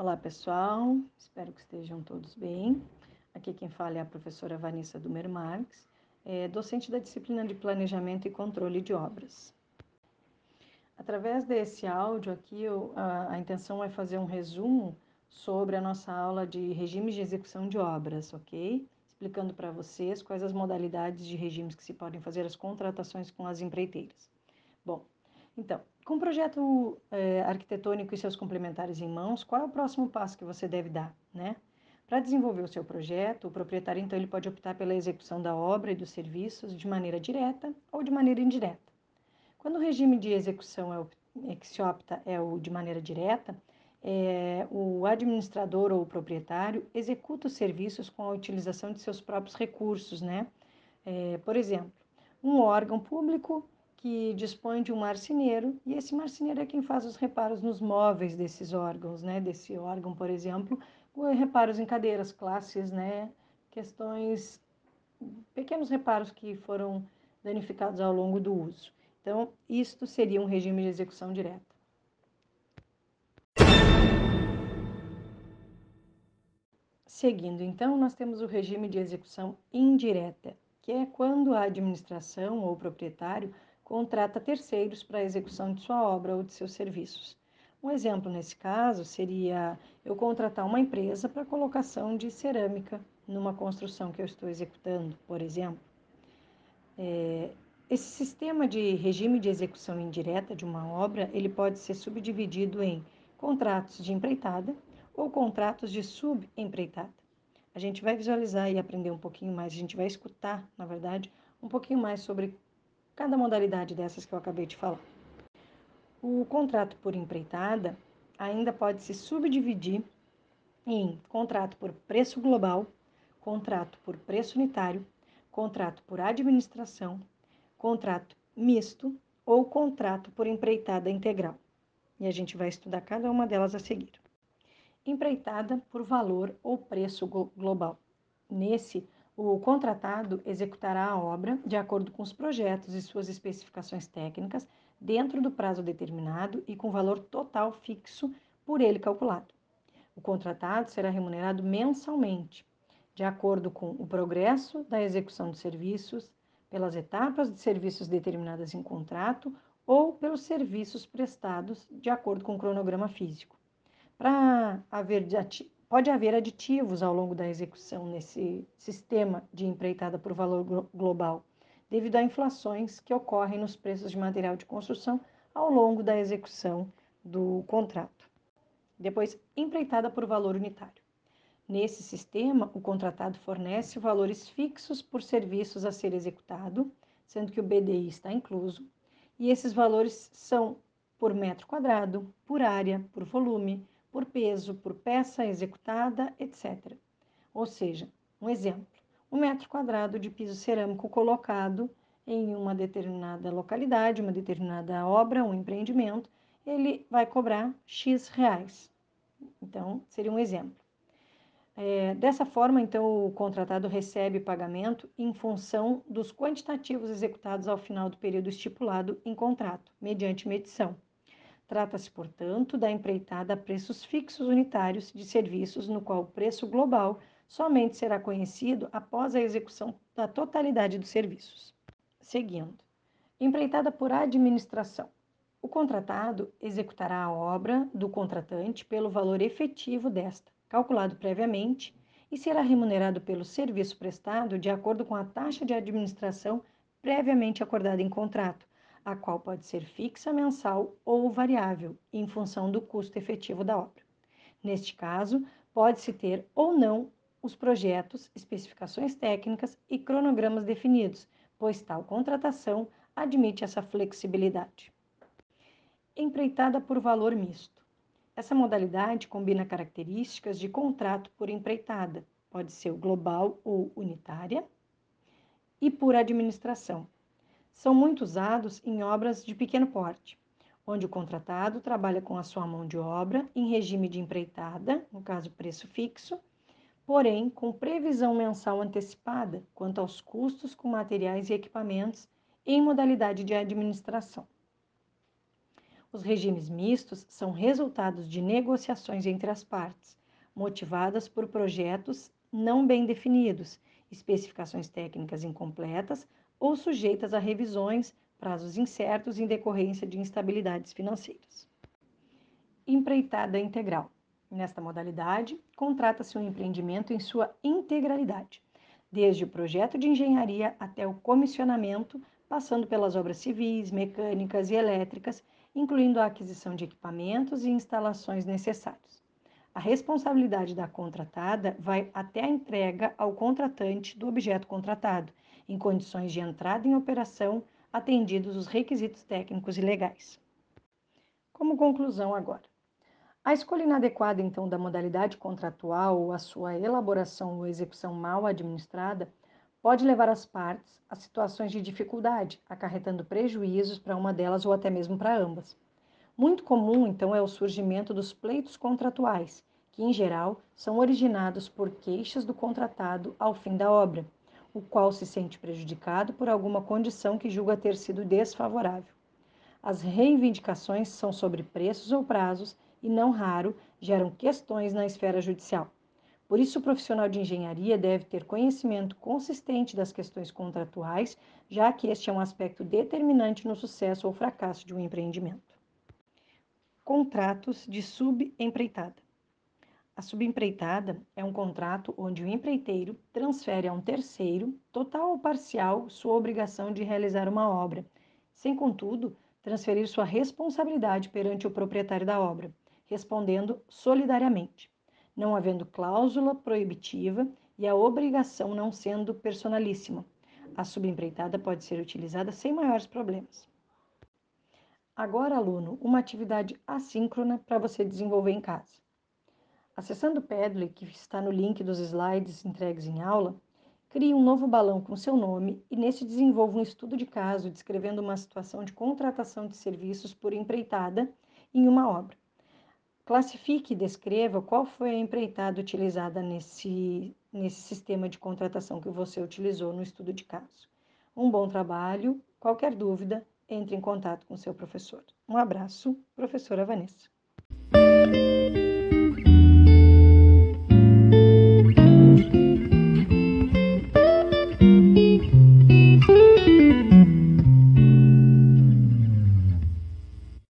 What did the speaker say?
Olá pessoal, espero que estejam todos bem. Aqui quem fala é a professora Vanessa Dumer Marques, é docente da disciplina de Planejamento e Controle de Obras. Através desse áudio aqui, eu, a, a intenção é fazer um resumo sobre a nossa aula de regimes de execução de obras, ok? Explicando para vocês quais as modalidades de regimes que se podem fazer as contratações com as empreiteiras. Bom, então, com o projeto é, arquitetônico e seus complementares em mãos, qual é o próximo passo que você deve dar, né? Para desenvolver o seu projeto, o proprietário então ele pode optar pela execução da obra e dos serviços de maneira direta ou de maneira indireta. Quando o regime de execução é é que se opta é o de maneira direta, é, o administrador ou o proprietário executa os serviços com a utilização de seus próprios recursos, né? É, por exemplo, um órgão público que dispõe de um marceneiro e esse marceneiro é quem faz os reparos nos móveis desses órgãos, né? Desse órgão, por exemplo, reparos em cadeiras, classes, né? Questões, pequenos reparos que foram danificados ao longo do uso. Então, isto seria um regime de execução direta. Seguindo, então, nós temos o regime de execução indireta, que é quando a administração ou o proprietário contrata terceiros para a execução de sua obra ou de seus serviços. Um exemplo nesse caso seria eu contratar uma empresa para colocação de cerâmica numa construção que eu estou executando, por exemplo. É, esse sistema de regime de execução indireta de uma obra, ele pode ser subdividido em contratos de empreitada ou contratos de subempreitada. A gente vai visualizar e aprender um pouquinho mais, a gente vai escutar, na verdade, um pouquinho mais sobre cada modalidade dessas que eu acabei de falar. O contrato por empreitada ainda pode se subdividir em contrato por preço global, contrato por preço unitário, contrato por administração, contrato misto ou contrato por empreitada integral. E a gente vai estudar cada uma delas a seguir. Empreitada por valor ou preço global. Nesse, o contratado executará a obra de acordo com os projetos e suas especificações técnicas, dentro do prazo determinado e com valor total fixo por ele calculado. O contratado será remunerado mensalmente, de acordo com o progresso da execução dos serviços, pelas etapas de serviços determinadas em contrato ou pelos serviços prestados de acordo com o cronograma físico. Para haver Pode haver aditivos ao longo da execução nesse sistema de empreitada por valor global, devido a inflações que ocorrem nos preços de material de construção ao longo da execução do contrato. Depois, empreitada por valor unitário. Nesse sistema, o contratado fornece valores fixos por serviços a ser executado, sendo que o BDI está incluso, e esses valores são por metro quadrado, por área, por volume, por peso, por peça executada, etc. Ou seja, um exemplo: um metro quadrado de piso cerâmico colocado em uma determinada localidade, uma determinada obra, um empreendimento, ele vai cobrar X reais. Então, seria um exemplo. É, dessa forma, então, o contratado recebe pagamento em função dos quantitativos executados ao final do período estipulado em contrato, mediante medição. Trata-se, portanto, da empreitada a preços fixos unitários de serviços, no qual o preço global somente será conhecido após a execução da totalidade dos serviços. Seguindo, empreitada por administração. O contratado executará a obra do contratante pelo valor efetivo desta, calculado previamente, e será remunerado pelo serviço prestado de acordo com a taxa de administração previamente acordada em contrato, a qual pode ser fixa mensal ou variável, em função do custo efetivo da obra. Neste caso, pode-se ter ou não os projetos, especificações técnicas e cronogramas definidos, pois tal contratação admite essa flexibilidade. Empreitada por valor misto. Essa modalidade combina características de contrato por empreitada, pode ser global ou unitária, e por administração, são muito usados em obras de pequeno porte, onde o contratado trabalha com a sua mão de obra em regime de empreitada, no caso preço fixo, porém com previsão mensal antecipada quanto aos custos com materiais e equipamentos em modalidade de administração. Os regimes mistos são resultados de negociações entre as partes, motivadas por projetos não bem definidos, especificações técnicas incompletas ou sujeitas a revisões, prazos incertos em decorrência de instabilidades financeiras. Empreitada integral. Nesta modalidade, contrata-se um empreendimento em sua integralidade, desde o projeto de engenharia até o comissionamento, passando pelas obras civis, mecânicas e elétricas, incluindo a aquisição de equipamentos e instalações necessários. A responsabilidade da contratada vai até a entrega ao contratante do objeto contratado, em condições de entrada em operação, atendidos os requisitos técnicos e legais. Como conclusão, agora. A escolha inadequada, então, da modalidade contratual ou a sua elaboração ou execução mal administrada pode levar as partes a situações de dificuldade, acarretando prejuízos para uma delas ou até mesmo para ambas. Muito comum, então, é o surgimento dos pleitos contratuais, que, em geral, são originados por queixas do contratado ao fim da obra, o qual se sente prejudicado por alguma condição que julga ter sido desfavorável. As reivindicações são sobre preços ou prazos e, não raro, geram questões na esfera judicial. Por isso, o profissional de engenharia deve ter conhecimento consistente das questões contratuais, já que este é um aspecto determinante no sucesso ou fracasso de um empreendimento. Contratos de subempreitada. A subempreitada é um contrato onde o empreiteiro transfere a um terceiro, total ou parcial, sua obrigação de realizar uma obra, sem, contudo, transferir sua responsabilidade perante o proprietário da obra, respondendo solidariamente não havendo cláusula proibitiva e a obrigação não sendo personalíssima. A subempreitada pode ser utilizada sem maiores problemas. Agora, aluno, uma atividade assíncrona para você desenvolver em casa. Acessando o Padlet, que está no link dos slides entregues em aula, crie um novo balão com seu nome e nesse desenvolva um estudo de caso descrevendo uma situação de contratação de serviços por empreitada em uma obra. Classifique e descreva qual foi a empreitada utilizada nesse, nesse sistema de contratação que você utilizou no estudo de caso. Um bom trabalho. Qualquer dúvida, entre em contato com seu professor. Um abraço, professora Vanessa.